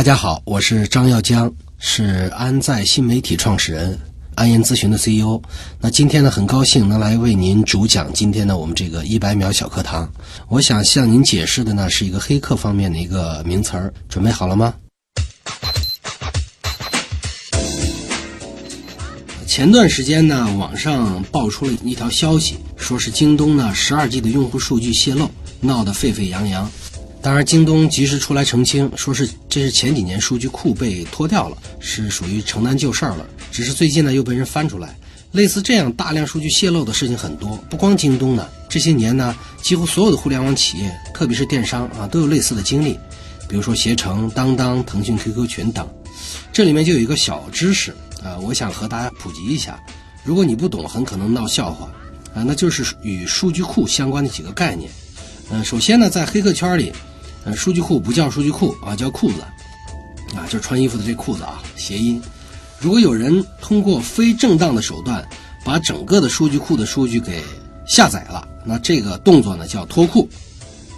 大家好，我是张耀江，是安在新媒体创始人，安言咨询的 CEO。那今天呢，很高兴能来为您主讲今天的我们这个一百秒小课堂。我想向您解释的呢，是一个黑客方面的一个名词儿，准备好了吗？前段时间呢，网上爆出了一条消息，说是京东呢十二 G 的用户数据泄露，闹得沸沸扬扬。当然，京东及时出来澄清，说是这是前几年数据库被脱掉了，是属于承担旧事儿了。只是最近呢又被人翻出来，类似这样大量数据泄露的事情很多，不光京东呢，这些年呢几乎所有的互联网企业，特别是电商啊，都有类似的经历。比如说携程、当当、腾讯 QQ 群等。这里面就有一个小知识啊，我想和大家普及一下。如果你不懂，很可能闹笑话啊，那就是与数据库相关的几个概念。嗯，首先呢，在黑客圈里。呃，数据库不叫数据库啊，叫裤子，啊，就是穿衣服的这裤子啊，谐音。如果有人通过非正当的手段把整个的数据库的数据给下载了，那这个动作呢叫脱库，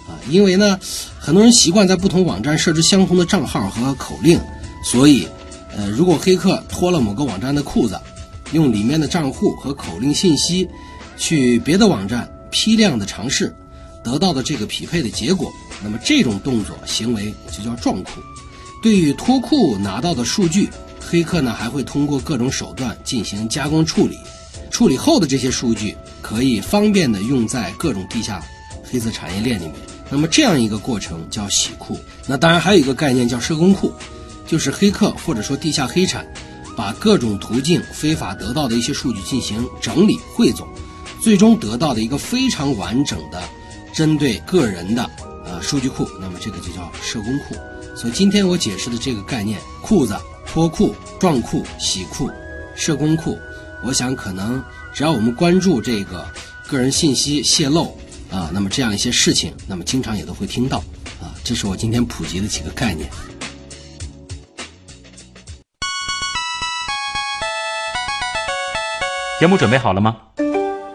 啊，因为呢，很多人习惯在不同网站设置相同的账号和口令，所以，呃，如果黑客脱了某个网站的裤子，用里面的账户和口令信息去别的网站批量的尝试，得到的这个匹配的结果。那么这种动作行为就叫撞库。对于脱库拿到的数据，黑客呢还会通过各种手段进行加工处理。处理后的这些数据可以方便的用在各种地下黑色产业链里面。那么这样一个过程叫洗库。那当然还有一个概念叫社工库，就是黑客或者说地下黑产把各种途径非法得到的一些数据进行整理汇总，最终得到的一个非常完整的针对个人的。呃，数据库，那么这个就叫社工库。所以今天我解释的这个概念，裤子脱库、撞库、洗库、社工库，我想可能只要我们关注这个个人信息泄露啊，那么这样一些事情，那么经常也都会听到啊。这是我今天普及的几个概念。节目准备好了吗？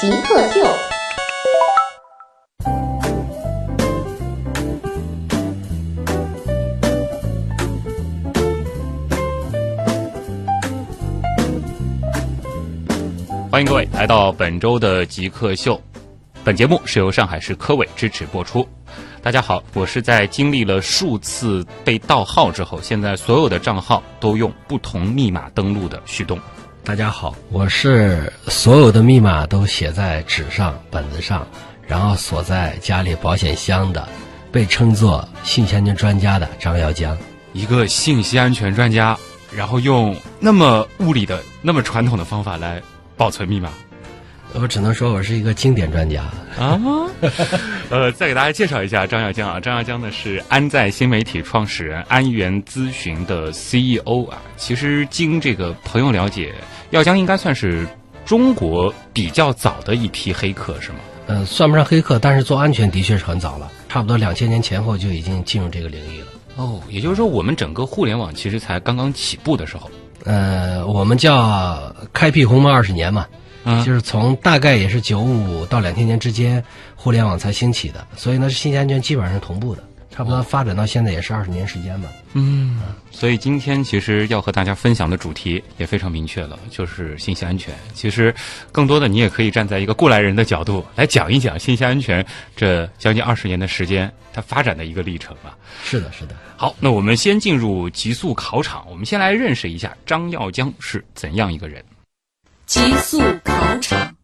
极客秀。欢迎各位来到本周的极客秀，本节目是由上海市科委支持播出。大家好，我是在经历了数次被盗号之后，现在所有的账号都用不同密码登录的旭东。大家好，我是所有的密码都写在纸上本子上，然后锁在家里保险箱的，被称作信息安全专家的张耀江。一个信息安全专家，然后用那么物理的、那么传统的方法来。保存密码，我只能说我是一个经典专家啊。呃，再给大家介绍一下张耀江啊，张耀江呢是安在新媒体创始人、安源咨询的 CEO 啊。其实经这个朋友了解，耀江应该算是中国比较早的一批黑客，是吗？呃，算不上黑客，但是做安全的确是很早了，差不多两千年前后就已经进入这个领域了。哦，也就是说，我们整个互联网其实才刚刚起步的时候。呃，我们叫开辟鸿蒙二十年嘛，就是从大概也是九五到两千年之间，互联网才兴起的，所以呢，信息安全基本上是同步的，差不多发展到现在也是二十年时间吧。嗯，所以今天其实要和大家分享的主题也非常明确了，就是信息安全。其实更多的你也可以站在一个过来人的角度来讲一讲信息安全这将近二十年的时间它发展的一个历程吧。是的，是的。好，那我们先进入极速考场。我们先来认识一下张耀江是怎样一个人。极速考场，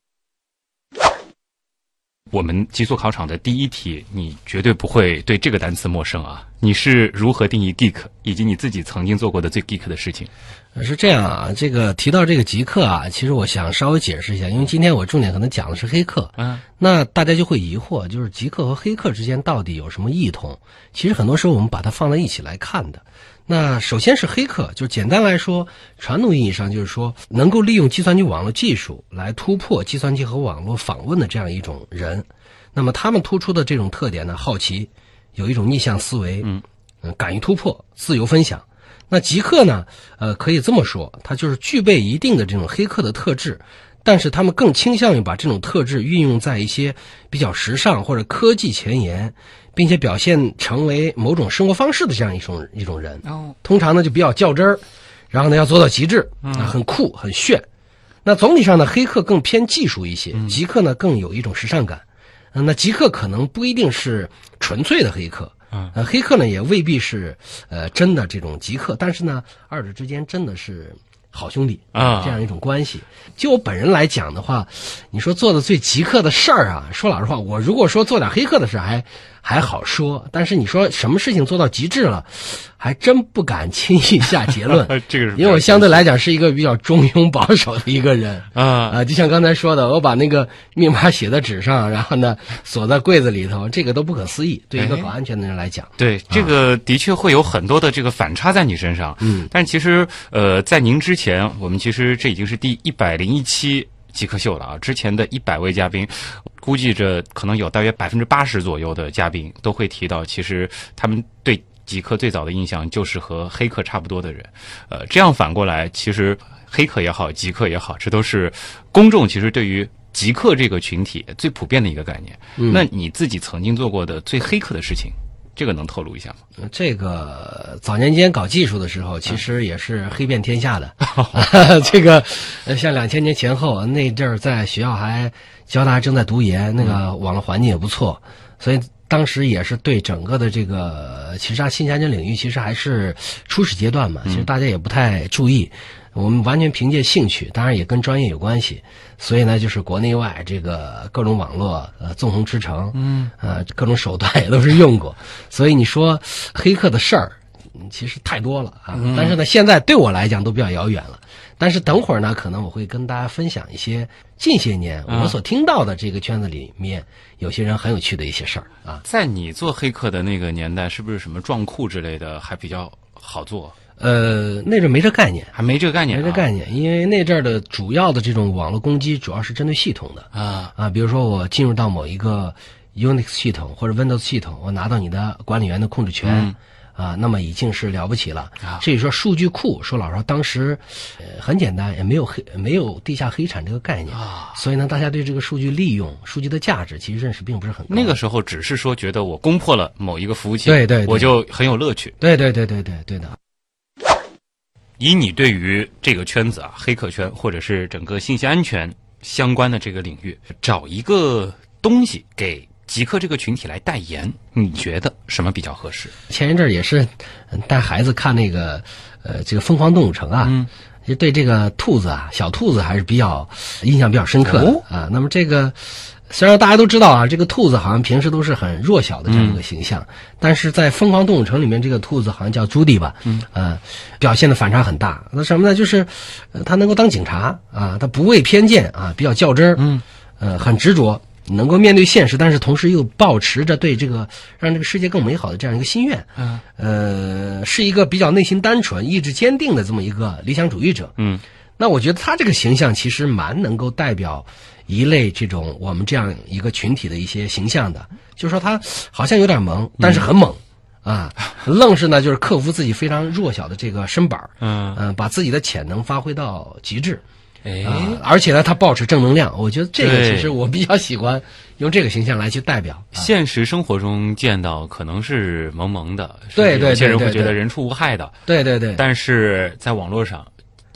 我们极速考场的第一题，你绝对不会对这个单词陌生啊！你是如何定义 geek，以及你自己曾经做过的最 geek 的事情？是这样啊，这个提到这个极客啊，其实我想稍微解释一下，因为今天我重点可能讲的是黑客，嗯，那大家就会疑惑，就是极客和黑客之间到底有什么异同？其实很多时候我们把它放在一起来看的。那首先是黑客，就简单来说，传统意义上就是说能够利用计算机网络技术来突破计算机和网络访问的这样一种人。那么他们突出的这种特点呢，好奇，有一种逆向思维，嗯，敢于突破，自由分享。那极客呢，呃，可以这么说，他就是具备一定的这种黑客的特质。但是他们更倾向于把这种特质运用在一些比较时尚或者科技前沿，并且表现成为某种生活方式的这样一种一种人。哦，通常呢就比较较真儿，然后呢要做到极致，啊，很酷很炫。那总体上呢，黑客更偏技术一些，极客呢更有一种时尚感。嗯，那极客可能不一定是纯粹的黑客，呃，黑客呢也未必是呃真的这种极客，但是呢，二者之间真的是。好兄弟啊，这样一种关系。就我本人来讲的话，你说做的最极客的事儿啊，说老实话，我如果说做点黑客的事还还好说，但是你说什么事情做到极致了？还真不敢轻易下结论，这个是因为我相对来讲是一个比较中庸保守的一个人啊啊，就像刚才说的，我把那个密码写在纸上，然后呢锁在柜子里头，这个都不可思议。对一个搞安全的人来讲，对这个的确会有很多的这个反差在你身上。嗯，但其实呃，在您之前，我们其实这已经是第一百零一期极客秀了啊。之前的一百位嘉宾，估计着可能有大约百分之八十左右的嘉宾都会提到，其实他们对。极客最早的印象就是和黑客差不多的人，呃，这样反过来，其实黑客也好，极客也好，这都是公众其实对于极客这个群体最普遍的一个概念。那你自己曾经做过的最黑客的事情，这个能透露一下吗？这个早年间搞技术的时候，其实也是黑遍天下的。这个像两千年前后那阵儿，在学校还交大正在读研，那个网络环境也不错，所以。当时也是对整个的这个，其实啊，信息安全领域其实还是初始阶段嘛，其实大家也不太注意。我们完全凭借兴趣，当然也跟专业有关系。所以呢，就是国内外这个各种网络呃纵横驰骋，嗯，呃各种手段也都是用过。所以你说黑客的事儿，其实太多了啊。但是呢，现在对我来讲都比较遥远了。但是等会儿呢，可能我会跟大家分享一些近些年我所听到的这个圈子里面有些人很有趣的一些事儿啊。在你做黑客的那个年代，是不是什么撞库之类的还比较好做？呃，那阵没这概念，还没这个概念，没这概念，因为那阵儿的主要的这种网络攻击主要是针对系统的啊啊，比如说我进入到某一个 Unix 系统或者 Windows 系统，我拿到你的管理员的控制权。啊，那么已经是了不起了。至于说数据库，说老实话，当时，呃，很简单，也没有黑，没有地下黑产这个概念啊。所以呢，大家对这个数据利用、数据的价值，其实认识并不是很高。那个时候只是说觉得我攻破了某一个服务器，对对，我就很有乐趣。对对对对对对的。以你对于这个圈子啊，黑客圈或者是整个信息安全相关的这个领域，找一个东西给。极客这个群体来代言，你觉得什么比较合适？前一阵儿也是带孩子看那个呃这个《疯狂动物城》啊，就对这个兔子啊小兔子还是比较印象比较深刻的啊。那么这个虽然大家都知道啊，这个兔子好像平时都是很弱小的这样一个形象，但是在《疯狂动物城》里面，这个兔子好像叫朱迪吧，嗯，呃，表现的反差很大。那什么呢？就是他能够当警察啊，他不畏偏见啊，比较较真儿，嗯，呃，很执着。能够面对现实，但是同时又保持着对这个让这个世界更美好的这样一个心愿，嗯，呃，是一个比较内心单纯、意志坚定的这么一个理想主义者，嗯，那我觉得他这个形象其实蛮能够代表一类这种我们这样一个群体的一些形象的，就是说他好像有点萌，但是很猛，啊，愣是呢就是克服自己非常弱小的这个身板嗯嗯，把自己的潜能发挥到极致。哎，而且呢，他保持正能量，我觉得这个其实我比较喜欢用这个形象来去代表。现实生活中见到可能是萌萌的，对对，有些人会觉得人畜无害的，对对对。但是在网络上，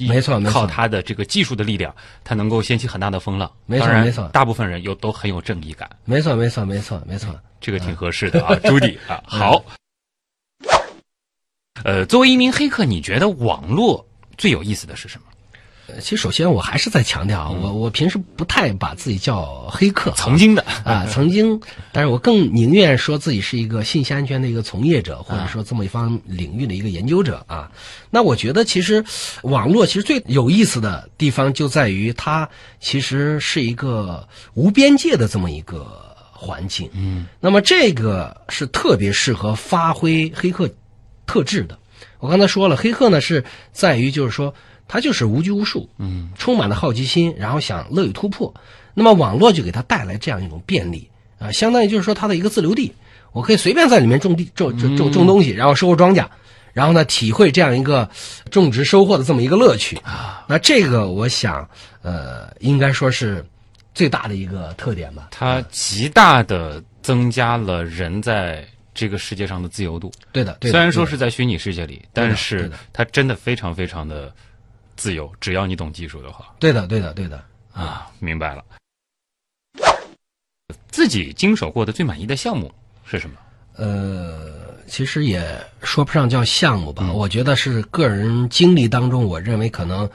没错，靠他的这个技术的力量，他能够掀起很大的风浪。没错没错，大部分人又都很有正义感。没错没错没错没错，这个挺合适的啊，朱迪啊，好。呃，作为一名黑客，你觉得网络最有意思的是什么？呃其实首先我还是在强调啊，我我平时不太把自己叫黑客啊，曾经的啊，曾经，但是我更宁愿说自己是一个信息安全的一个从业者，或者说这么一方领域的一个研究者啊。那我觉得其实网络其实最有意思的地方就在于它其实是一个无边界的这么一个环境。嗯，那么这个是特别适合发挥黑客特质的。我刚才说了，黑客呢是在于就是说他就是无拘无束，嗯，充满了好奇心，然后想乐于突破。那么网络就给他带来这样一种便利啊、相当于就是说他的一个自留地，我可以随便在里面种地、种种种种东西，然后收获庄稼，然后呢体会这样一个种植收获的这么一个乐趣啊。那这个我想，呃，应该说是最大的一个特点吧。它极大的增加了人在这个世界上的自由度。对的，对的虽然说是在虚拟世界里，但是它真的非常非常的自由，只要你懂技术的话对的，对的，对的。啊，明白了。自己经手过的最满意的项目是什么？呃，其实也说不上叫项目吧，我觉得是个人经历当中，我认为可能，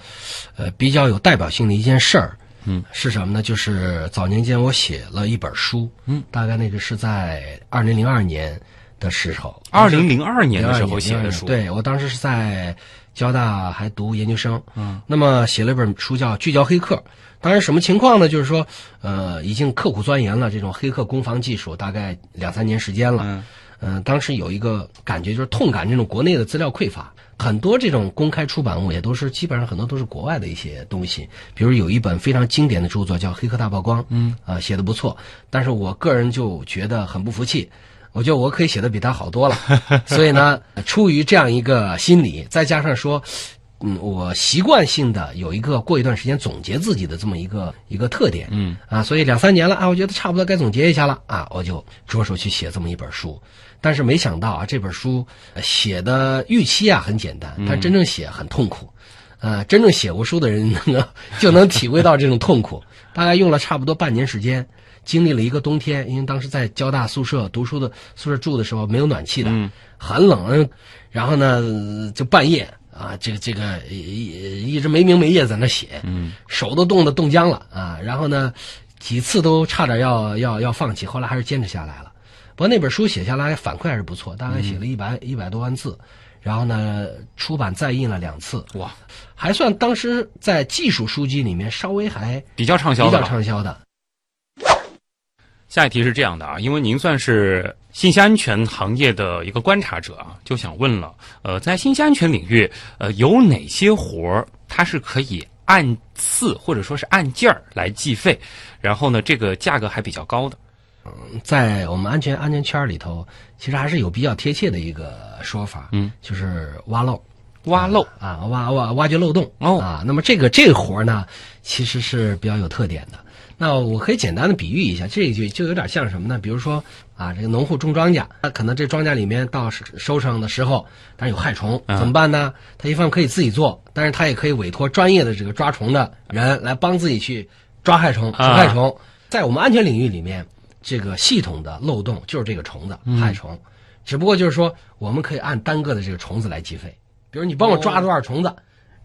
呃，比较有代表性的一件事儿。嗯，是什么呢？就是早年间我写了一本书，嗯，大概那个是在二零零二年的时候，二零零二年的时候写的书，对我当时是在交大还读研究生，嗯，那么写了一本书叫《聚焦黑客》。当然，什么情况呢？就是说，呃，已经刻苦钻研了这种黑客攻防技术，大概两三年时间了。嗯嗯、当时有一个感觉，就是痛感这种国内的资料匮乏，很多这种公开出版物也都是基本上很多都是国外的一些东西。比如有一本非常经典的著作叫《黑客大曝光》，嗯，啊、写的不错，但是我个人就觉得很不服气。我觉得我可以写的比他好多了，所以呢，出于这样一个心理，再加上说，嗯，我习惯性的有一个过一段时间总结自己的这么一个一个特点，嗯啊，所以两三年了啊，我觉得差不多该总结一下了啊，我就着手去写这么一本书。但是没想到啊，这本书呃写的预期啊很简单，但真正写很痛苦。呃，真正写过书的人就能体会到这种痛苦。大概用了差不多半年时间，经历了一个冬天，因为当时在交大宿舍读书的宿舍住的时候没有暖气的，嗯很冷。然后呢，就半夜啊，这个这个一一直没明没夜在那写，嗯手都冻得冻僵了啊。然后呢，几次都差点要要要放弃，后来还是坚持下来了。不过那本书写下来反馈还是不错，大概写了一百一百多万字，然后呢，出版再印了两次，哇，还算当时在技术书籍里面稍微还比较畅比较销的了。畅销的。下一题是这样的啊，因为您算是信息安全行业的一个观察者啊，就想问了，呃，在信息安全领域，呃，有哪些活儿它是可以按次或者说是按件儿来计费，然后呢，这个价格还比较高的？嗯在我们安全安全圈里头，其实还是有比较贴切的一个说法，嗯，就是挖漏挖漏啊，挖挖挖掘漏洞哦啊。那么这个这个活儿呢，其实是比较有特点的。那我可以简单的比喻一下，这一句就有点像什么呢？比如说啊，这个农户种庄稼，那可能这庄稼里面到收收成的时候，但是有害虫，啊怎么办呢？他一方面可以自己做，但是他也可以委托专业的这个抓虫的人来帮自己去抓害虫、除啊害虫。在我们安全领域里面，这个系统的漏洞就是这个虫子害虫，只不过就是说我们可以按单个的这个虫子来计费，比如你帮我抓多少虫子，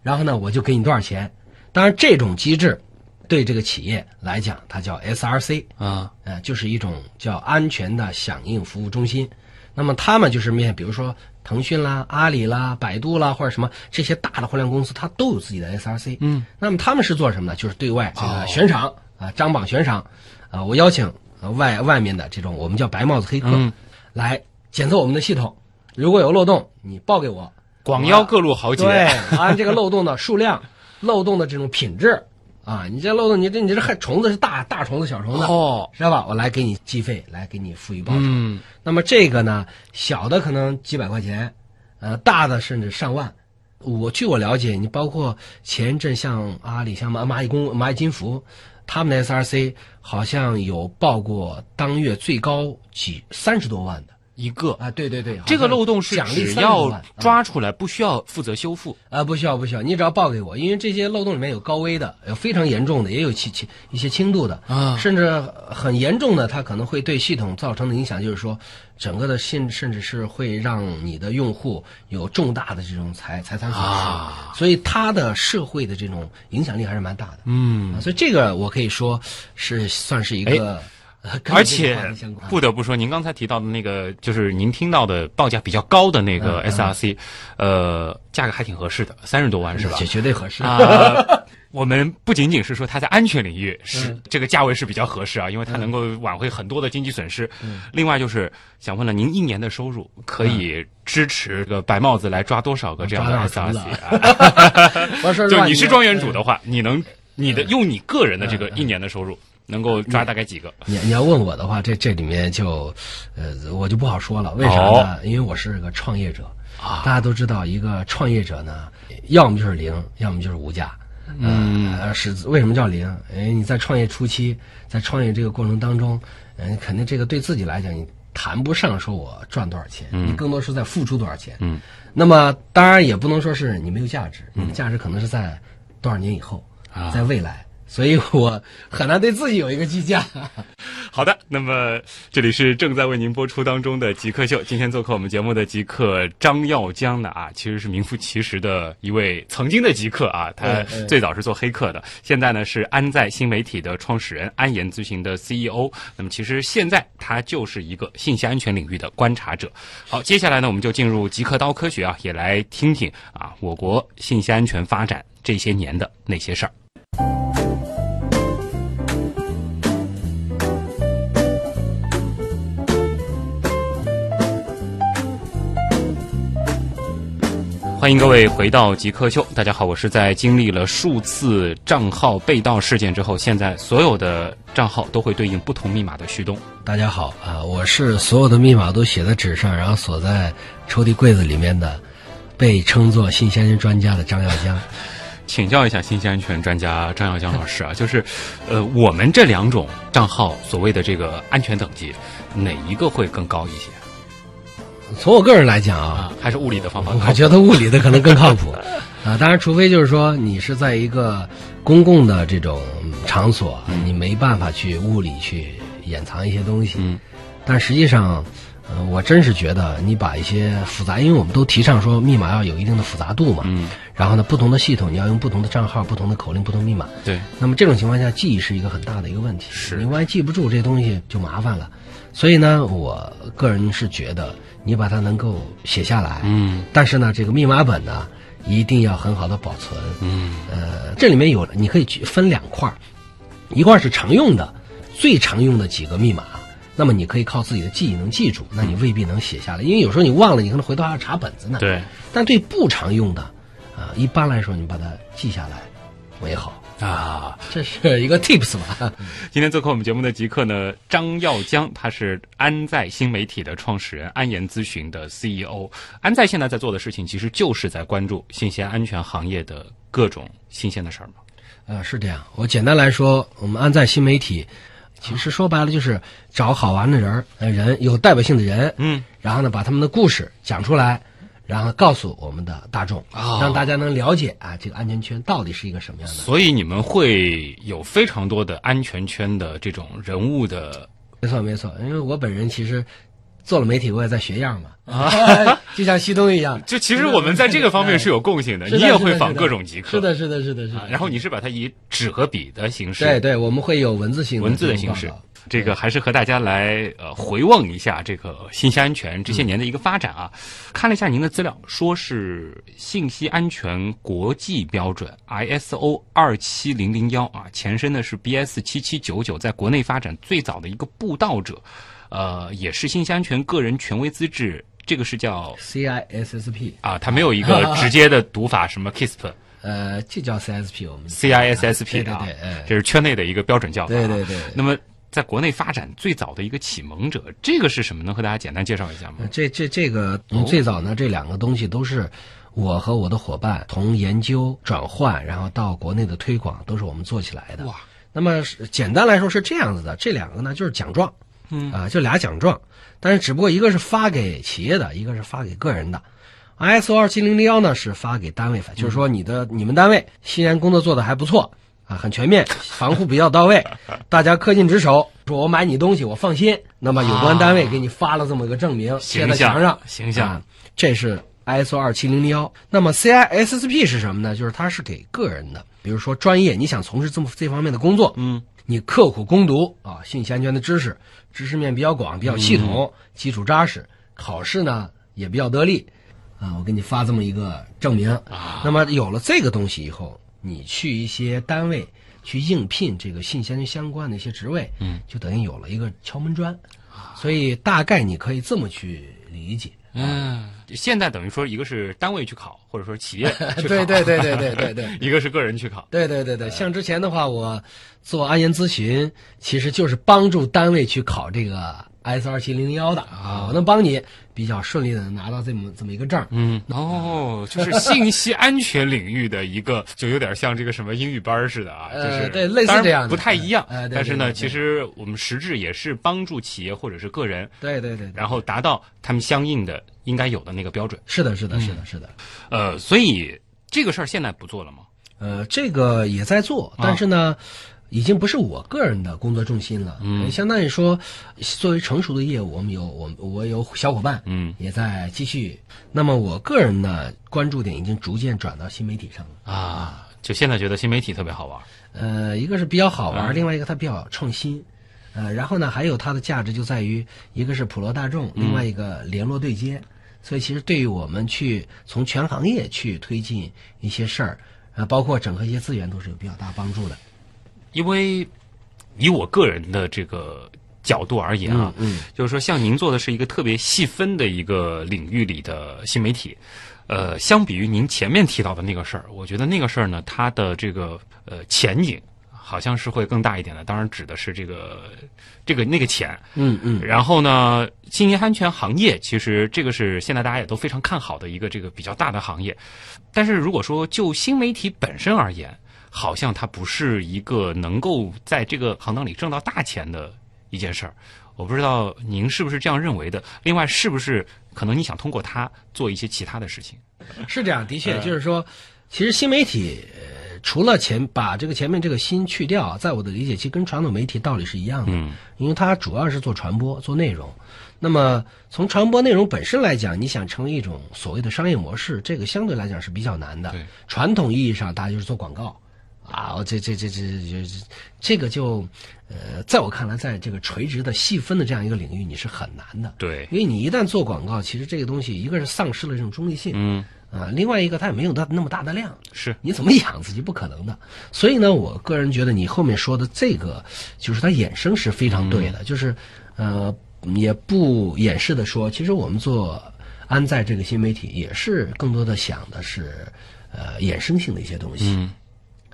然后呢我就给你多少钱。当然这种机制对这个企业来讲，它叫 SRC，啊，呃，就是一种叫安全的响应服务中心。那么他们就是面，比如说腾讯啦、阿里啦、百度啦，或者什么这些大的互联网公司，它都有自己的 SRC。嗯，那么他们是做什么呢？就是对外这哦个悬赏啊、张榜悬赏啊、我邀请呃外外面的这种我们叫白帽子黑客、嗯来检测我们的系统，如果有漏洞，你报给我，广邀各路豪杰。对，按这个漏洞的数量、漏洞的这种品质啊，你这漏洞，你这你这害虫子是大大虫子、小虫子，哦，知道吧？我来给你计费，来给你付一报酬。嗯，那么这个呢，小的可能几百块钱，呃，大的甚至上万。我据我了解，你包括前一阵像阿里、像蚂蚂蚁工、蚂蚁金服，他们的 SRC 好像有报过当月最高几三十多万的。一个。啊，对对对，这个漏洞是奖励30只要抓出来，不需要负责修复。啊，不需要不需要，你只要报给我，因为这些漏洞里面有高危的，有非常严重的，也有轻轻一些轻度的啊甚至很严重的，它可能会对系统造成的影响，就是说整个的信甚至是会让你的用户有重大的这种财财产损失，啊所以它的社会的这种影响力还是蛮大的。嗯啊，所以这个我可以说是算是一个而且不得不说，您刚才提到的那个，就是您听到的报价比较高的那个嗯 SRC，、呃，价格还挺合适的，三十多万是吧？绝？绝对合适。啊、我们不仅仅是说它在安全领域是、嗯。这个价位是比较合适啊，因为它能够挽回很多的经济损失。嗯。另外就是想问了，您一年的收入可以支持这个白帽子来抓多少个这样的 SRC？就你是庄园主的话，你能你嗯。的用你个人的这个一年的收入能够抓大概几个？你你要问我的话，这这里面就，呃，我就不好说了。为啥哦呢？因为我是个创业者啊。大家都知道，一个创业者呢，要么就是零，要么就是无价。嗯，呃是为什么叫零？哎，你在创业初期，在创业这个过程当中，嗯、肯定这个对自己来讲，你谈不上说我赚多少钱，你更多是在付出多少钱。嗯，那么当然也不能说是你没有价值，你的价值可能是在多少年以后，啊在未来。所以我很难对自己有一个计价。好的，那么这里是正在为您播出当中的极客秀。今天做客我们节目的极客张耀江呢啊，其实是名副其实的一位曾经的极客啊。他最早是做黑客的，现在呢是安在新媒体的创始人，安研咨询的 CEO。那么其实现在他就是一个信息安全领域的观察者。好，接下来呢我们就进入极客刀科学啊，也来听听啊我国信息安全发展这些年的那些事儿。欢迎各位回到极客秀。大家好，我是在经历了数次账号被盗事件之后，现在所有的账号都会对应不同密码的旭东。大家好啊，我是所有的密码都写在纸上，然后锁在抽屉柜子里面的，被称作信息安全专家的张耀江。请教一下信息安全专家张耀江老师啊，就是，呃，我们这两种账号所谓的这个安全等级，哪一个会更高一些从我个人来讲啊，啊？还是物理的方法我觉得物理的可能更靠谱 啊。当然，除非就是说你是在一个公共的这种场所，你没办法去物理去掩藏一些东西。嗯，但实际上，呃，我真是觉得你把一些复杂，因为我们都提倡说密码要有一定的复杂度嘛。嗯，然后呢，不同的系统你要用不同的账号、不同的口令、不同密码。对，那么这种情况下，记忆是一个很大的一个问题。是你万一记不住这东西就麻烦了。所以呢，我个人是觉得你把它能够写下来，嗯但是呢，这个密码本呢一定要很好的保存。嗯呃，这里面有你可以去分两块儿，一块儿是常用的，最常用的几个密码。那么你可以靠自己的记忆能记住，那你未必能写下来，因为有时候你忘了，你可能回头还要查本子呢。。对但对不常用的，啊、一般来说你把它记下来为好。啊。这是一个 tips 嘛。今天做客我们节目的极客呢，张耀江，他是安在新媒体的创始人，安研咨询的 CEO。安在现在在做的事情，其实就是在关注信息安全行业的各种新鲜的事儿嘛。呃，是这样。我简单来说，我们安在新媒体，其实说白了就是找好玩的人儿，呃，人有代表性的人，嗯，然后呢，把他们的故事讲出来，然后告诉我们的大众，哦让大家能了解啊，这个安全圈到底是一个什么样的。所以你们会有非常多的安全圈的这种人物的没错，没错，因为我本人其实做了媒体，我也在学样嘛，啊，就像西东一样。就其实我们在这个方面是有共性的，你也会访是的是的各种极客，是的，是的，是的，是然后你是把它以纸和笔的形式，对对，我们会有文字性的文字的形式。这个还是和大家来呃回望一下这个信息安全这些年的一个发展啊。看了一下您的资料，说是信息安全国际标准 ISO 二七零零幺啊，前身呢是 BS 七七九九，在国内发展最早的一个布道者，呃，也是信息安全个人权威资质，这个是叫 CISSP，啊，它没有一个直接的读法，什么 KISP。呃，这叫 CSP，我们 CISSP 啊，对对这是圈内的一个标准叫法、啊。对对对那么，在国内发展最早的一个启蒙者，这个是什么？能和大家简单介绍一下吗？这这这个哦最早呢，这两个东西都是我和我的伙伴从研究转换，然后到国内的推广，都是我们做起来的。哇！那么是简单来说是这样子的，这两个呢就是奖状，嗯啊，就俩奖状，但是只不过一个是发给企业的，一个是发给个人的。ISO 二七零零幺呢是发给单位的，就是说你的你们单位虽然工作做得还不错啊，很全面，防护比较到位，大家恪尽职守，说我买你东西我放心，那么有关单位给你发了这么一个证明，贴在墙上，形象啊，这是 ISO 二七零零幺。那么 CISSP 是什么呢？就是它是给个人的，比如说专业，你想从事这么这方面的工作，嗯，你刻苦攻读啊，信息安全的知识，知识面比较广，比较系统，基础扎实，考试呢也比较得力，啊，我给你发这么一个证明。啊，那么有了这个东西以后，你去一些单位去应聘这个信息安全相关的一些职位，嗯，就等于有了一个敲门砖。所以大概你可以这么去理解。嗯，现在等于说一个是单位去考，或者说企业 去考，对对对对对对对。一个是个人去考。对对对对，像之前的话，我做安研咨询，其实就是帮助单位去考这个 S 二七零零幺的啊，我能帮你比较顺利的拿到这么这么一个证儿。嗯，哦，就是信息安全领域的一个，就有点像这个什么英语班似的啊，就呃是对类似这样的不太一样。呃但是呢，其实我们实质也是帮助企业或者是个人，对对对，对然后达到他们相应的应该有的那个标准。是的，是的，是的，是的。呃，所以这个事儿现在不做了吗？呃，这个也在做，但是呢，已经不是我个人的工作重心了。嗯，相当于说，作为成熟的业务，我们有我我有小伙伴，嗯也在继续。那么我个人的，关注点已经逐渐转到新媒体上了。啊，就现在觉得新媒体特别好玩。呃，一个是比较好玩，嗯另外一个它比较创新。呃，然后呢，还有它的价值就在于，一个是普罗大众，另外一个联络对接。所以其实对于我们去从全行业去推进一些事儿，呃，包括整合一些资源，都是有比较大帮助的。因为以我个人的这个角度而言啊，嗯就是说像您做的是一个特别细分的一个领域里的新媒体，呃，相比于您前面提到的那个事儿，我觉得那个事儿呢，它的这个呃前景好像是会更大一点的。当然指的是这个这个那个钱。嗯嗯然后呢，信息安全行业其实这个是现在大家也都非常看好的一个这个比较大的行业。但是如果说就新媒体本身而言，好像它不是一个能够在这个行当里挣到大钱的一件事儿。我不知道您是不是这样认为的？另外，是不是可能你想通过它做一些其他的事情？是这样，的确就是说，其实新媒体。呃除了前把这个前面这个“新”去掉，在我的理解，其实跟传统媒体道理是一样的，嗯因为它主要是做传播、做内容。那么从传播内容本身来讲，你想成为一种所谓的商业模式，这个相对来讲是比较难的对。传统意义上，大家就是做广告啊，这这这这这这这个就呃，在我看来，在这个垂直的细分的这样一个领域，你是很难的。对，因为你一旦做广告，其实这个东西一个是丧失了这种中立性，嗯，啊，另外一个它也没有那那么大的量，是，你怎么养自己不可能的。所以呢，我个人觉得你后面说的这个，就是它衍生是非常对的，就是呃，也不掩饰的说，其实我们做安在这个新媒体，也是更多的想的是呃衍生性的一些东西。嗯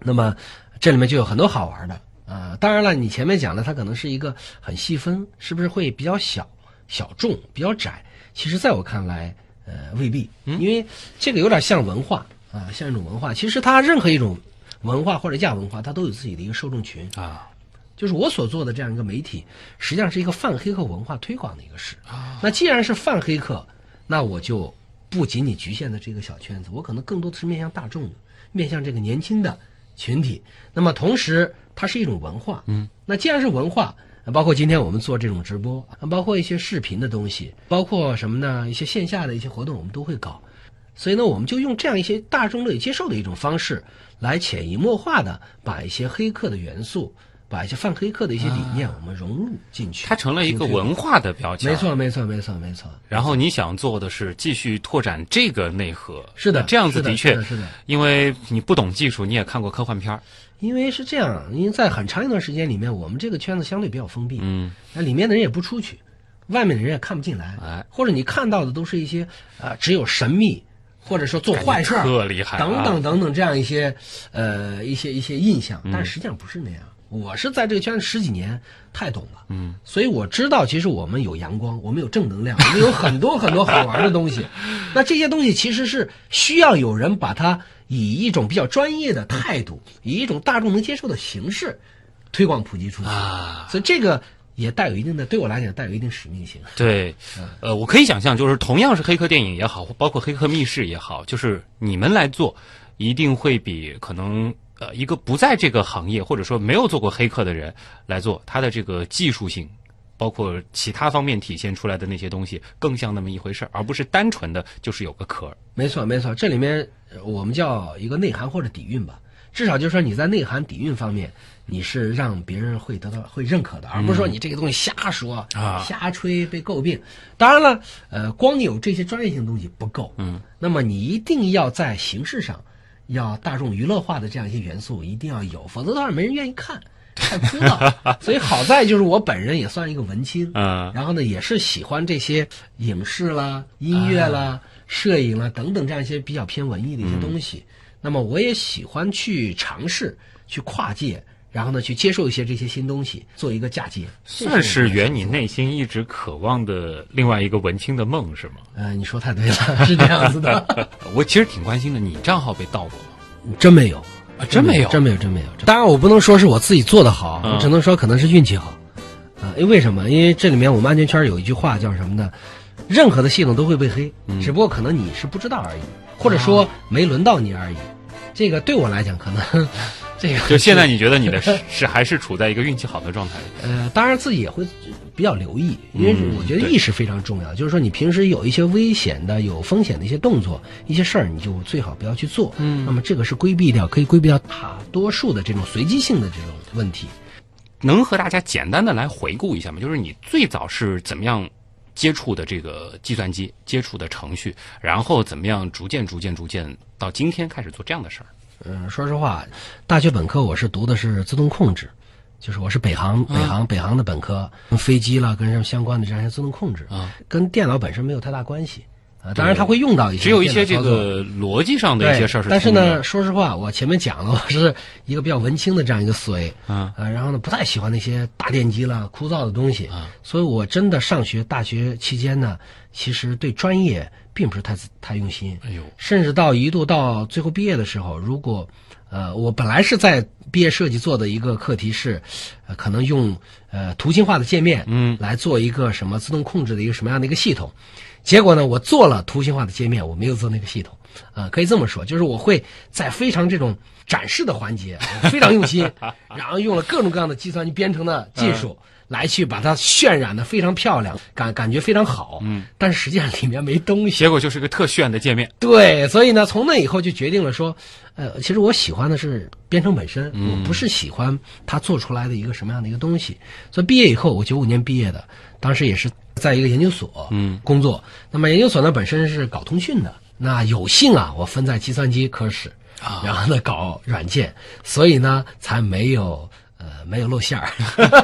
那么这里面就有很多好玩的啊、当然了，你前面讲的它可能是一个很细分，是不是会比较小、小众、比较窄？其实在我看来，呃，未必，因为这个有点像文化啊、像一种文化。其实它任何一种文化或者亚文化，它都有自己的一个受众群。啊，就是我所做的这样一个媒体，实际上是一个泛黑客文化推广的一个事。那既然是泛黑客，那我就不仅仅局限在这个小圈子，我可能更多的是面向大众的，面向这个年轻的群体。那么同时，它是一种文化。嗯，那既然是文化，包括今天我们做这种直播，包括一些视频的东西，包括什么呢？一些线下的一些活动，我们都会搞。所以呢，我们就用这样一些大众乐意接受的一种方式，来潜移默化的把一些黑客的元素，把一些泛黑客的一些理念，我们融入进去。它成了一个文化的标签。没。错，没错，没错，没错。然后你想做的是继续拓展这个内核，是的这样子的确是的是的因为你不懂技术，你也看过科幻片儿，因为是这样，因为在很长一段时间里面，我们这个圈子相对比较封闭，嗯，那里面的人也不出去，外面的人也看不进来，哎，或者你看到的都是一些啊、呃只有神秘，或者说做坏事儿特厉害啊等等等等这样一些呃一些一些印象，嗯但实际上不是那样。我是在这个圈子十几年，太懂了，嗯，所以我知道，其实我们有阳光，我们有正能量，我们有很多很多好玩的东西。那这些东西其实是需要有人把它以一种比较专业的态度，以一种大众能接受的形式推广普及出去啊。所以这个也带有一定的，对我来讲带有一定使命性。对，呃，我可以想象，就是同样是黑客电影也好，包括黑客密室也好，就是你们来做，一定会比可能呃一个不在这个行业或者说没有做过黑客的人来做，他的这个技术性，包括其他方面体现出来的那些东西，更像那么一回事儿，而不是单纯的就是有个壳儿。没错，没错，这里面呃我们叫一个内涵或者底蕴吧。至少就是说你在内涵底蕴方面，你是让别人会得到会认可的，而不是说你这个东西瞎说啊瞎吹被诟病。当然了，呃，光有这些专业性东西不够，嗯，那么你一定要在形式上要大众娱乐化的这样一些元素一定要有，否则的话没人愿意看，太枯燥。所以好在就是我本人也算一个文青，嗯然后呢，也是喜欢这些影视啦、音乐啦、摄影啦等等这样一些比较偏文艺的一些东西。那么我也喜欢去尝试、去跨界，然后呢，去接受一些这些新东西，做一个嫁接，算是圆你内心一直渴望的另外一个文青的梦，是吗？呃，你说太对了，是这样子的，我其实挺关心的，你账号被盗过吗？真没有。啊，真没有，真没有，真没有。当然，我不能说是我自己做的好，嗯我只能说可能是运气好。啊，因为为什么？因为这里面我们安全圈有一句话叫什么呢？任何的系统都会被黑，嗯只不过可能你是不知道而已，或者说没轮到你而已。这个对我来讲，可能这个就现在你觉得你的是是还是处在一个运气好的状态里？呃，当然自己也会比较留意，因为嗯我觉得意识非常重要。就是说，你平时有一些危险的、有风险的一些动作、一些事儿，你就最好不要去做。嗯那么这个是规避掉，可以规避掉大多数的这种随机性的这种问题。能和大家简单的来回顾一下吗？就是你最早是怎么样接触的这个计算机，接触的程序，然后怎么样逐渐、逐渐、逐渐到今天开始做这样的事儿？嗯，说实话，大学本科我是读的是自动控制，就是我是北航北航、北航的本科，跟飞机了，跟什么相关的这样一些自动控制啊，跟电脑本身没有太大关系啊。当然，它会用到一些只有一些这个逻辑上的一些事但是呢，说实话，我前面讲了，我是一个比较文青的这样一个思维，嗯呃，然后呢，不太喜欢那些大电机了、枯燥的东西，啊所以我真的上学大学期间呢，其实对专业并不是太太用心，哎呦，甚至到一度到最后毕业的时候，如果呃，我本来是在毕业设计做的一个课题是，呃，可能用呃图形化的界面，嗯来做一个什么自动控制的一个什么样的一个系统。结果呢，我做了图形化的界面，我没有做那个系统，啊、可以这么说，就是我会在非常这种展示的环节非常用心，然后用了各种各样的计算机编程的技术。来去把它渲染的非常漂亮，感感觉非常好，嗯，但是实际上里面没东西，结果就是个特炫的界面。对，所以呢，从那以后就决定了说，呃，其实我喜欢的是编程本身，我不是喜欢它做出来的一个什么样的一个东西。所以毕业以后，我九五年毕业的，当时也是在一个研究所嗯工作。那么研究所呢本身是搞通讯的，那有幸啊，我分在计算机科室，啊然后呢搞软件，所以呢才没有。呃，没有露馅儿。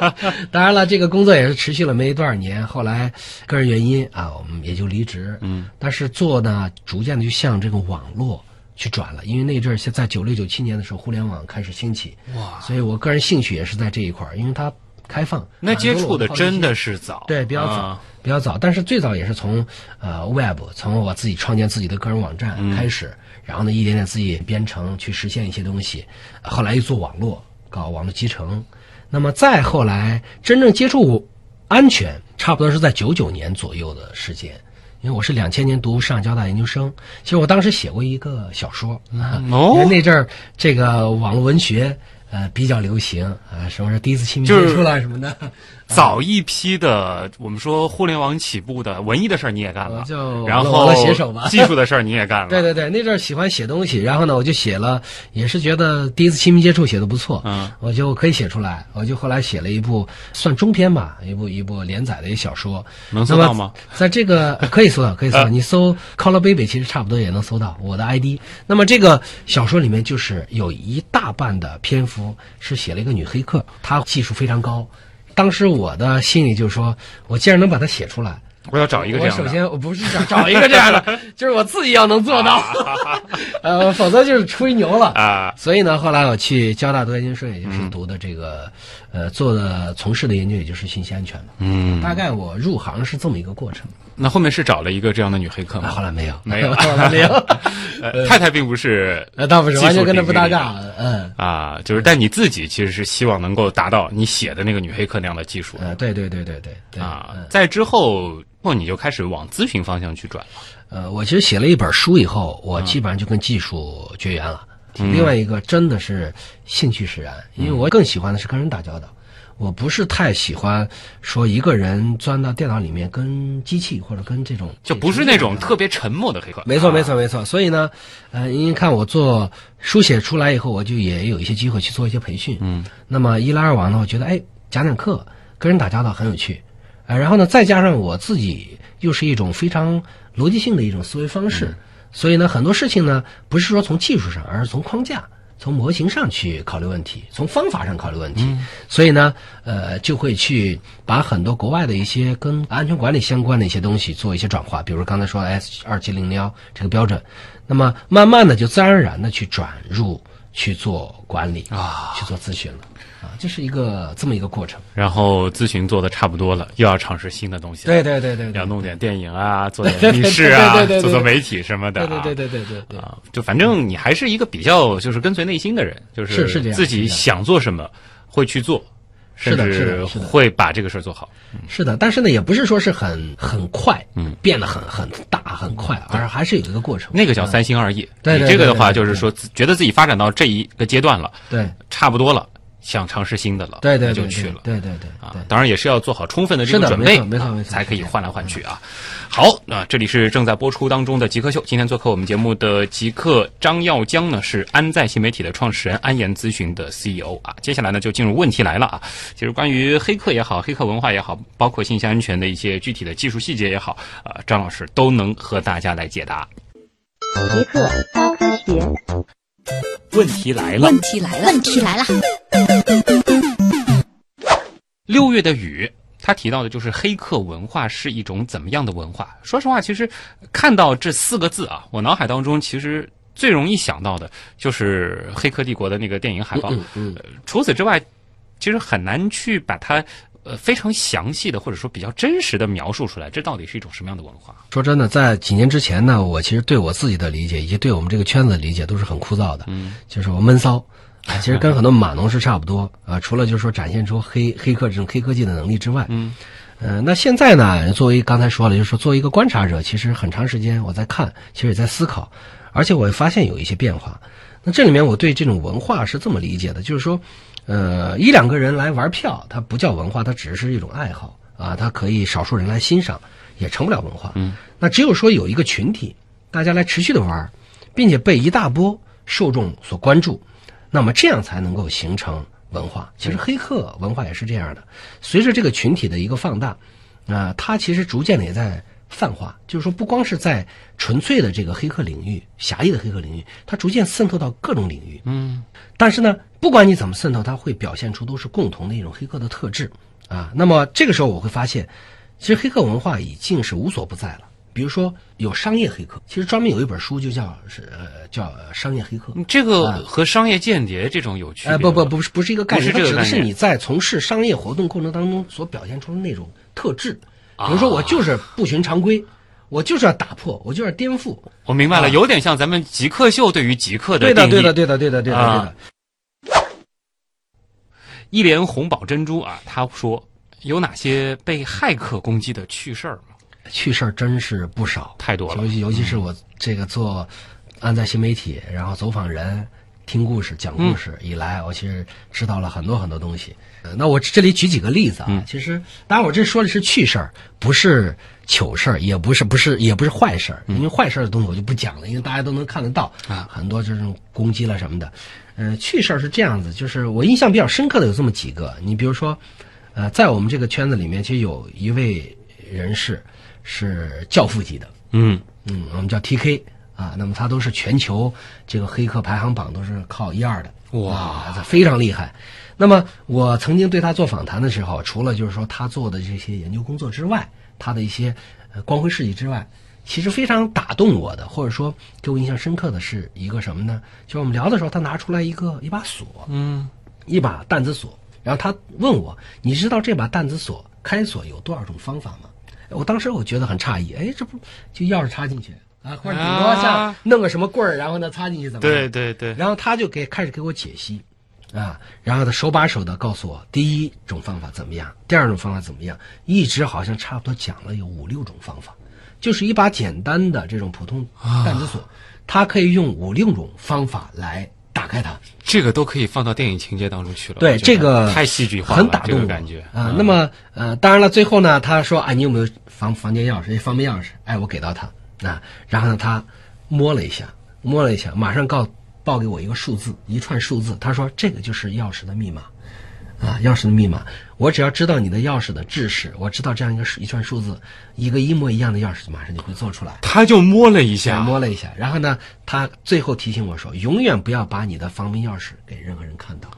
当然了，这个工作也是持续了没多少年，后来个人原因啊，我们也就离职。嗯，但是做呢，逐渐的就向这个网络去转了，因为那阵儿是在九六九七年的时候，互联网开始兴起，哇，所以我个人兴趣也是在这一块儿，因为它开放。那接触的真的是。是早，对，比较早，啊比较早，但是最早也是从呃 Web，从我自己创建自己的个人网站嗯开始，然后呢一点点自己编程去实现一些东西，后来又做网络，搞网络集成，那么再后来真正接触安全，差不多是在九九年左右的时间。因为我是两千年读上交大研究生，其实我当时写过一个小说，啊哦因为那阵儿这个网络文学呃比较流行啊，什么是第一次亲密接触啦什么的，早一批的，我们说互联网起步的文艺的事儿你也干了，就然网后络写手吧技术的事儿你也干了，对对对，那阵儿喜欢写东西，然后呢，我就写了，也是觉得第一次亲密接触写的不错，嗯，我就可以写出来，我就后来写了一部算中篇吧，一部一部连载的一小说，能搜到吗？在这个可以搜到，可以搜到，你搜 “color baby” 其实差不多也能搜到我的 ID。那么这个小说里面就是有一大半的篇幅是写了一个女黑客，她技术非常高。当时我的心里就说，我既然能把它写出来，我要找一个这样的。首先我不是想找一个这样的，就是我自己要能做到，呃，否则就是吹牛了。啊，所以呢，后来我去交大读研究生，也就是读的这个，呃，做的从事的研究，也就是信息安全的。嗯，大概我入行是这么一个过程。那后面是找了一个这样的女黑客啊，吗？后来没有，没有 后来没有。呃，太太并不是呃，倒不是，完全跟这领域里不搭嘎。嗯，啊，就是但你自己其实是希望能够达到你写的那个女黑客那样的技术呃，对对对对对对啊嗯。在之后，后你就开始往咨询方向去转了。呃，我其实写了一本书以后，我基本上就跟技术绝缘了。另外一个真的是兴趣使然，因为我更喜欢的是跟人打交道。我不是太喜欢说一个人钻到电脑里面跟机器或者跟这种就不是那种特别沉默的黑客。没错，啊没错，没错。所以呢，呃，您看我做书写出来以后，我就也有一些机会去做一些培训。嗯，那么一来二往呢，我觉得哎，讲讲课，跟人打交道很有趣。呃，然后呢，再加上我自己又是一种非常逻辑性的一种思维方式，所以呢，很多事情呢，不是说从技术上，而是从框架。从模型上去考虑问题，从方法上考虑问题，所以呢，呃，就会去把很多国外的一些跟安全管理相关的一些东西做一些转化，比如刚才说 S 二七零零幺这个标准，那么慢慢的就自然而然的去转入去做管理啊，去做咨询了，啊，这是一个这么一个过程。然后咨询做的差不多了，又要尝试新的东西。对对对对对，要弄点电影啊，做点历史啊，做做媒体什么的、啊。对对对对对对对。啊，就反正你还是一个比较就是跟随内心的人，就是是自己想做什么会去做，甚是的是至的会把这个事儿做好。是的，但是呢，也不是说是很很快，嗯，变得很很大很快，而还是有一个过程。那个叫三心二意。对对你这个的话，就是说觉得自己发展到这一个阶段了，对差不多了，想尝试新的了，对对就去了。对对对啊，。当然也是要做好充分的这个准备，没错没错没错才可以换来换去啊。好，那这里是正在播出当中的极客秀，今天做客我们节目的极客张耀江呢是安在新媒体的创始人，安言咨询的 CEO 啊。接下来呢就进入问题来了啊，其实关于黑客也好，黑客文化也好，包括信息安全的一些具体的技术细节也好，啊，张老师都能和大家来解答。极客高科学，问题来了问，题来了，问题来了。六月的雨，他提到的就是黑客文化是一种怎么样的文化？说实话，其实看到这四个字啊，我脑海当中其实最容易想到的就是《黑客帝国》的那个电影海报。嗯嗯呃除此之外，其实很难去把它呃非常详细的或者说比较真实的描述出来，这到底是一种什么样的文化？说真的，在几年之前呢，我其实对我自己的理解以及对我们这个圈子的理解都是很枯燥的，嗯，就是我闷骚。啊，其实跟很多码农是差不多啊，除了就是说展现出黑黑客这种黑科技的能力之外，嗯，呃，那现在呢，作为刚才说了，就是说作为一个观察者，其实很长时间我在看，其实也在思考，而且我也发现有一些变化。那这里面我对这种文化是这么理解的，就是说，呃，一两个人来玩票，它不叫文化，它只是一种爱好啊，它可以少数人来欣赏，也成不了文化。嗯，那只有说有一个群体，大家来持续的玩，并且被一大波受众所关注，那么这样才能够形成文化。其实黑客文化也是这样的，随着这个群体的一个放大，啊、它其实逐渐的也在泛化，就是说不光是在纯粹的这个黑客领域、狭义的黑客领域，它逐渐渗透到各种领域。嗯，但是呢，不管你怎么渗透，它会表现出都是共同的一种黑客的特质啊。那么这个时候我会发现，其实黑客文化已经是无所不在了。比如说有商业黑客，其实专门有一本书就叫是呃叫呃商业黑客。这个和商业间谍这种有区别哎，不不不是不是一个概念，是这个概念它指的是你在从事商业活动过程当中所表现出的那种特质。比如说我就是不循常规，我就是要打破，我就是要颠覆。我明白了，啊有点像咱们极客秀对于极客的对的，定义。对的，对的，对的，对的，对啊的。一连红宝珍珠啊，他说有哪些被骇客攻击的趣事儿吗？趣事儿真是不少，太多了尤其尤其是我这个做安在新媒体，然后走访人、听故事、讲故事以来，我其实知道了很多很多东西。呃那我这里举几个例子啊，其实当然我这说的是趣事儿，不是糗事儿，也不是不是也不是坏事儿，因为坏事儿的东西我就不讲了，因为大家都能看得到啊。很多这种攻击了什么的。呃，趣事儿是这样子，就是我印象比较深刻的有这么几个，你比如说，呃，在我们这个圈子里面，其实有一位人士是教父级的，嗯，嗯，我们叫 TK 啊，那么他都是全球这个黑客排行榜都是靠一二的，哇啊，非常厉害。那么我曾经对他做访谈的时候，除了就是说他做的这些研究工作之外，他的一些呃光辉事迹之外，其实非常打动我的，或者说给我印象深刻的是一个什么呢？就是我们聊的时候，他拿出来一个一把锁，嗯，一把弹子锁，然后他问我：“你知道这把弹子锁开锁有多少种方法吗？”我当时我觉得很诧异，哎，这不就钥匙插进去，啊，或者顶多像弄个什么棍儿，然后呢插进去怎么？对对对。然后他就给开始给我解析，啊，然后他手把手的告诉我第一种方法怎么样，第二种方法怎么样，一直好像差不多讲了有五六种方法，就是一把简单的这种普通弹子锁，它可以用五六种方法来打开它。这个都可以放到电影情节当中去了。对，这个太戏剧化了，很打动感觉啊。那么呃，当然了，最后呢，他说啊，你有没有房房间钥匙？方便钥匙？哎，我给到他。啊，然后呢，他摸了一下，摸了一下，马上告报给我一个数字，一串数字。他说：“这个就是钥匙的密码，啊，钥匙的密码。我只要知道你的钥匙的制式，我知道这样一个一串数字，一个一模一样的钥匙马上就会做出来。”他就摸了一下，摸了一下，然后呢，他最后提醒我说：“永远不要把你的房门钥匙给任何人看到。”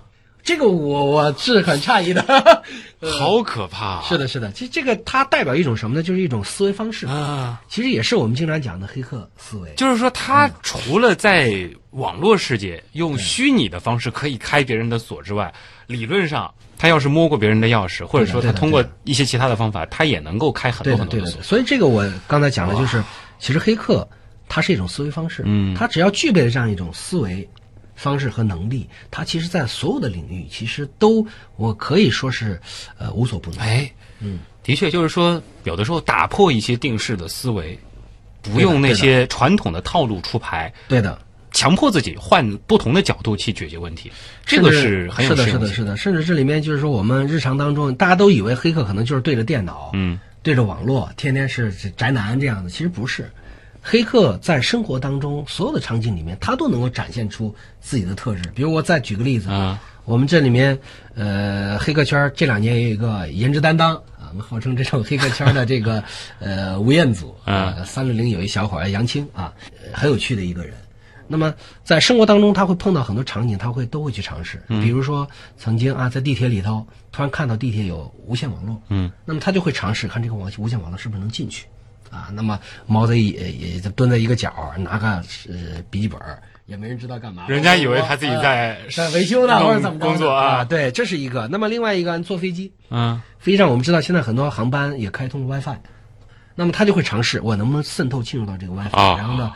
这个我我是很诧异的，好可怕！是的，是的，其实这个它代表一种什么呢？就是一种思维方式啊。其实也是我们经常讲的黑客思维。就是说，他除了在网络世界用虚拟的方式可以开别人的锁之外，理论上他要是摸过别人的钥匙，或者说他通过一些其他的方法，他也能够开很多很多的锁。所以这个我刚才讲的就是，其实黑客它是一种思维方式。嗯，他只要具备了这样一种思维。方式和能力，它其实，在所有的领域，其实都我可以说是，呃，无所不能。哎，嗯，的确，就是说，有的时候打破一些定式的思维，不用那些传统的套路出牌，对的，强迫自己换不同的角度去解决问题，这个是很有是的，是的，是的。甚至这里面就是说，我们日常当中，大家都以为黑客可能就是对着电脑，嗯，对着网络，天天是宅男这样的，其实不是。黑客在生活当中所有的场景里面，他都能够展现出自己的特质。比如我再举个例子啊，我们这里面，呃，黑客圈这两年也有一个颜值担当啊，我们号称这种黑客圈的这个 呃吴彦祖啊，三六零有一小伙儿杨青啊，很有趣的一个人。那么在生活当中，他会碰到很多场景，他会都会去尝试。比如说曾经啊，在地铁里头突然看到地铁有无线网络，嗯，那么他就会尝试看这个网无线网络是不是能进去。啊，那么猫贼也也蹲在一个角，拿个呃笔记本，也没人知道干嘛。人家以为他自己在在维修呢，或者怎么工作啊？对，这是一个。那么另外一个，坐飞机，嗯，飞机上我们知道现在很多航班也开通了 WiFi，那么他就会尝试我能不能渗透进入到这个 WiFi，然后呢，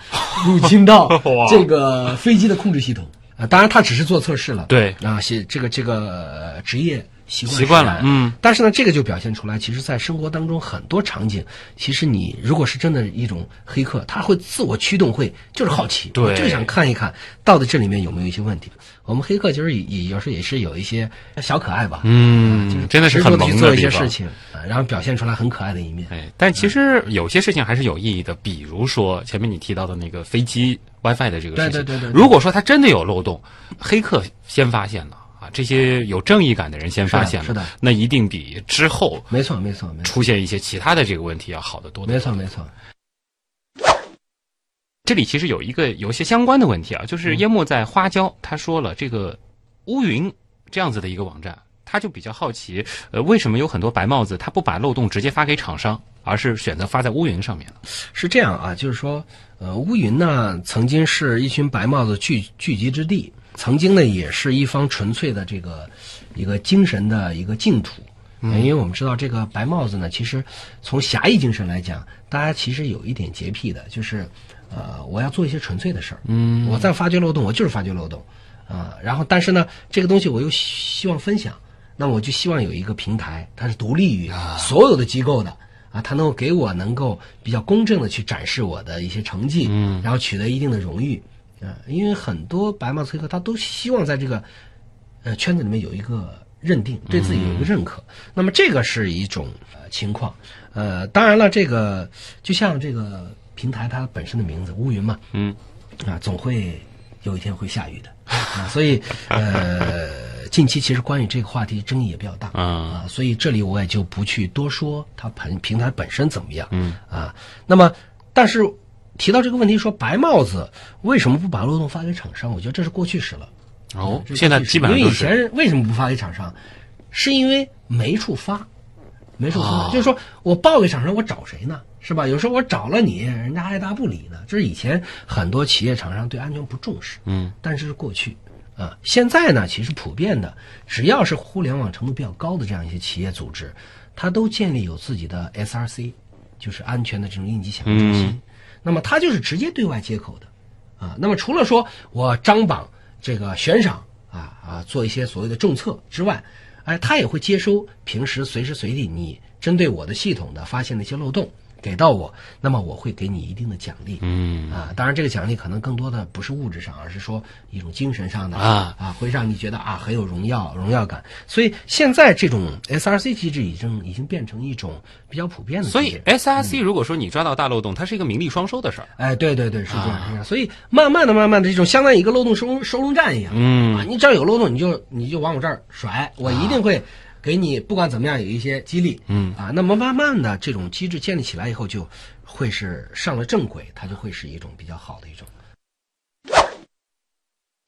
入侵到 这个飞机的控制系统。啊，当然他只是做测试了。对啊，写这个这个职业。习惯了，嗯，但是呢，这个就表现出来，其实，在生活当中很多场景，其实你如果是真的一种黑客，他会自我驱动，会就是好奇，对，就想看一看到底这里面有没有一些问题。我们黑客其实也也有时候也是有一些小可爱吧，嗯，真的是很萌的做一些事情，然后表现出来很可爱的一面。哎，但其实有些事情还是有意义的，比如说前面你提到的那个飞机 WiFi 的这个事情，对对对对。如果说它真的有漏洞，黑客先发现了。这些有正义感的人先发现了，是的，那一定比之后没错没错没错出现一些其他的这个问题要好得多。没错没错。这里其实有一个有一些相关的问题啊，就是淹没在花椒他说了这个乌云这样子的一个网站，他就比较好奇，呃，为什么有很多白帽子他不把漏洞直接发给厂商，而是选择发在乌云上面是这样啊，就是说，呃，乌云呢曾经是一群白帽子聚聚集之地。曾经呢，也是一方纯粹的这个一个精神的一个净土，因为我们知道这个白帽子呢，其实从侠义精神来讲，大家其实有一点洁癖的，就是呃，我要做一些纯粹的事儿，嗯，我在发掘漏洞，我就是发掘漏洞，啊，然后但是呢，这个东西我又希望分享，那我就希望有一个平台，它是独立于所有的机构的，啊，它能够给我能够比较公正的去展示我的一些成绩，嗯，然后取得一定的荣誉。啊，因为很多白帽子黑客他都希望在这个呃圈子里面有一个认定，对自己有一个认可。那么这个是一种呃情况。呃，当然了，这个就像这个平台它本身的名字乌云嘛，嗯，啊，总会有一天会下雨的啊。所以呃，近期其实关于这个话题争议也比较大啊。所以这里我也就不去多说它平平台本身怎么样，嗯啊。那么但是。提到这个问题，说白帽子为什么不把漏洞发给厂商？我觉得这是过去式了。哦，现在基本上因为以前为什么不发给厂商？是因为没处发，没处发。就是说我报给厂商，我找谁呢？是吧？有时候我找了你，人家爱答不理呢。这是以前很多企业厂商对安全不重视。嗯，但是是过去啊。现在呢，其实普遍的，只要是互联网程度比较高的这样一些企业组织，它都建立有自己的 SRC，就是安全的这种应急响应中心。那么它就是直接对外接口的，啊，那么除了说我张榜这个悬赏啊啊做一些所谓的重策之外，哎，它也会接收平时随时随地你针对我的系统的发现的一些漏洞。给到我，那么我会给你一定的奖励，嗯啊，当然这个奖励可能更多的不是物质上，而是说一种精神上的啊啊，会让你觉得啊很有荣耀荣耀感。所以现在这种 SRC 机制已经已经变成一种比较普遍的。所以 SRC 如果说你抓到大漏洞，它是一个名利双收的事儿。哎，对对对，是这样，是这样。所以慢慢的、慢慢的，这种相当于一个漏洞收收容站一样，嗯啊，你只要有漏洞，你就你就往我这儿甩，我一定会给你不管怎么样有一些激励，嗯啊，那么慢慢的这种机制建立起来以后，就会是上了正轨，它就会是一种比较好的一种。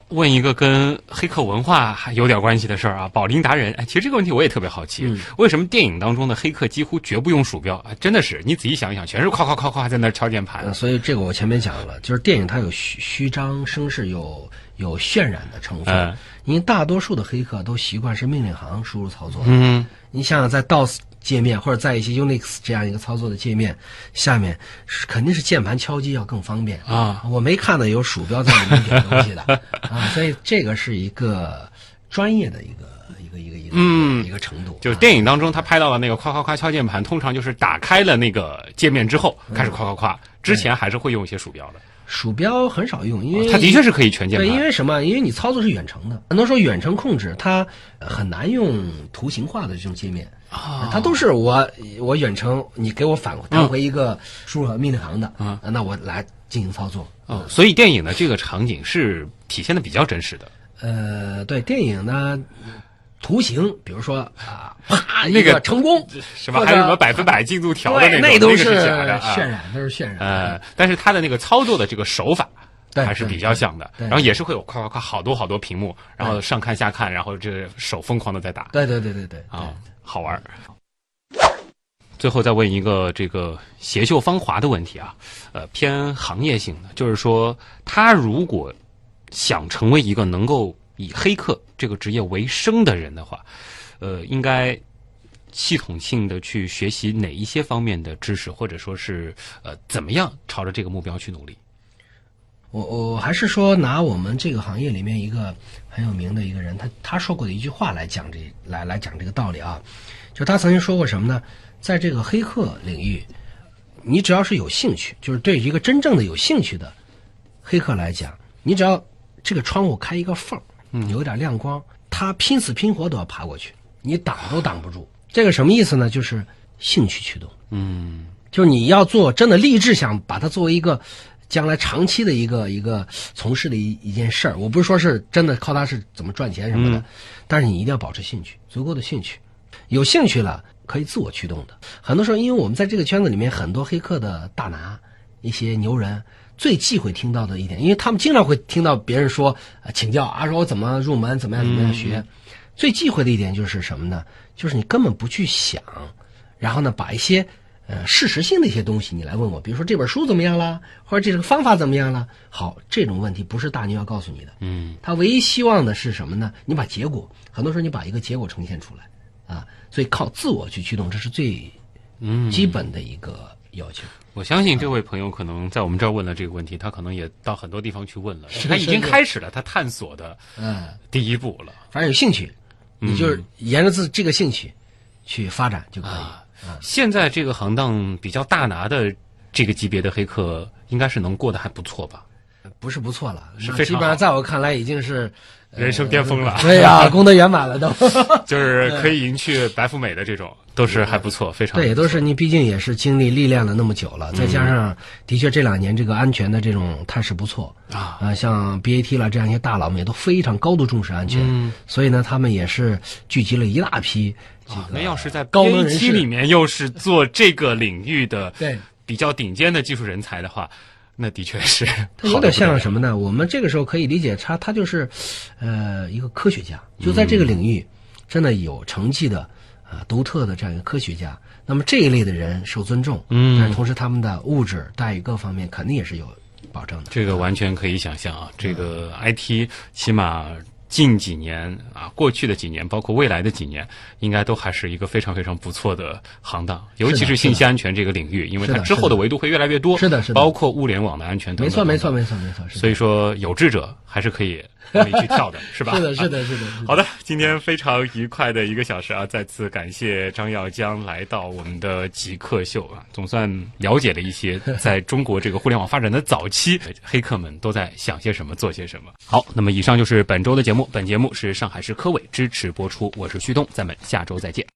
问一个跟黑客文化还有点关系的事儿啊，保林达人。哎，其实这个问题我也特别好奇，嗯为什么电影当中的黑客几乎绝不用鼠标啊？真的是，你仔细想一想，全是夸夸夸夸在那敲键盘呃，。所以这个我前面讲了，就是电影它有虚虚张声势，有有渲染的成分。嗯因为大多数的黑客都习惯是命令行输入操作。嗯，你想想，在 DOS 界面或者在一些 Unix 这样一个操作的界面下面，是肯定是键盘敲击要更方便啊。我没看到有鼠标在里面点东西的 啊，所以这个是一个专业的一个一个一个一个嗯一个程度。就是啊电影当中他拍到了那个夸夸夸敲键盘，通常就是打开了那个界面之后开始夸夸夸，之前还是会用一些鼠标的。鼠标很少用，因为它的确是可以全键对，因。为什么？因为你操作是远程的，很多时候远程控制它呃很难用图形化的这种界面啊它都是我我远程你给我返弹回一个输入命令行的嗯啊那我来进行操作。哦，所以电影的这个场景是体现的比较真实的。呃，对电影呢，图形，比如说啊，啪那个成功，什么还有什么百分百进度条的那，种，那都是渲染，都是渲染。呃，但是它的那个操作的这个手法对还是比较像的，然后也是会有夸夸夸好多好多屏幕，然后上看下看，然后这手疯狂的在打对对对对对啊，好玩。最后再问一个这个邪秀芳华的问题啊，呃，偏行业性的，就是说，他如果想成为一个能够以黑客这个职业为生的人的话，呃，应该系统性的去学习哪一些方面的知识，或者说是呃，怎么样朝着这个目标去努力？我我还是说拿我们这个行业里面一个很有名的一个人，他他说过的一句话来讲这来来讲这个道理啊，就他曾经说过什么呢？在这个黑客领域，你只要是有兴趣，就是对一个真正的有兴趣的黑客来讲，你只要这个窗户开一个缝儿，有一点亮光，他拼死拼活都要爬过去，你挡都挡不住。这个什么意思呢？就是兴趣驱动。嗯就是你要做真的立志想把它作为一个将来长期的一个一个从事的一一件事儿。我不是说是真的靠它是怎么赚钱什么的，嗯但是你一定要保持兴趣，足够的兴趣，有兴趣了可以自我驱动的。很多时候，因为我们在这个圈子里面，很多黑客的大拿，一些牛人。最忌讳听到的一点，因为他们经常会听到别人说，呃，请教啊，说我怎么入门，怎么样，怎么样学。最忌讳的一点就是什么呢？就是你根本不去想，然后呢，把一些呃事实性的一些东西你来问我，比如说这本书怎么样啦，或者这个方法怎么样啦。好，这种问题不是大牛要告诉你的，嗯他唯一希望的是什么呢？你把结果，很多时候你把一个结果呈现出来啊，所以靠自我去驱动，这是最嗯，基本的一个要求。我相信这位朋友可能在我们这儿问了这个问题，他可能也到很多地方去问了，他已经开始了他探索的嗯，第一步了。反正有兴趣，你就是嗯沿着自这个兴趣去发展就可以。啊现在这个行当比较大拿的这个级别的黑客，应该是能过得还不错吧？不是不错了，是非常基本上在我看来已经是人生巅峰了，对呀、功德圆满了都。就是可以迎娶白富美的这种，都是还不错，非常对，也都是你，毕竟也是经历历练了那么久嗯。了，再加上的确这两年这个安全的这种态势不错啊。啊，像 BAT 了这样一些大佬们也都非常高度重视安全，嗯。所以呢，他们也是聚集了一大批啊那要是在高能人 BAT 士。里面又是做这个领域的 对。比较顶尖的技术人才的话，那的确是它有点像什么？呢？我们这个时候可以理解他，他就是，呃，一个科学家，就在这个领域，真的有成绩的，啊、独特的这样一个科学家。那么这一类的人受尊重，嗯但是同时他们的物质待遇各方面肯定也是有保证的。这个完全可以想象啊，这个 IT 起码近几年啊，过去的几年，包括未来的几年，应该都还是一个非常非常不错的行当，尤其是信息安全这个领域，因为它之后的维度会越来越多，是的，是的，包括物联网的安全等等。没错，没错，没错，没错。所以说，有志者还是可以可以去跳的，是吧？是的，是的，是的。好的，今天非常愉快的一个小时啊，再次感谢张耀江来到我们的极客秀啊，总算了解了一些在中国这个互联网发展的早期，黑客们都在想些什么，做些什么。好，那么以上就是本周的节目，本节目是上海市科委支持播出，我是旭东，咱们下周再见。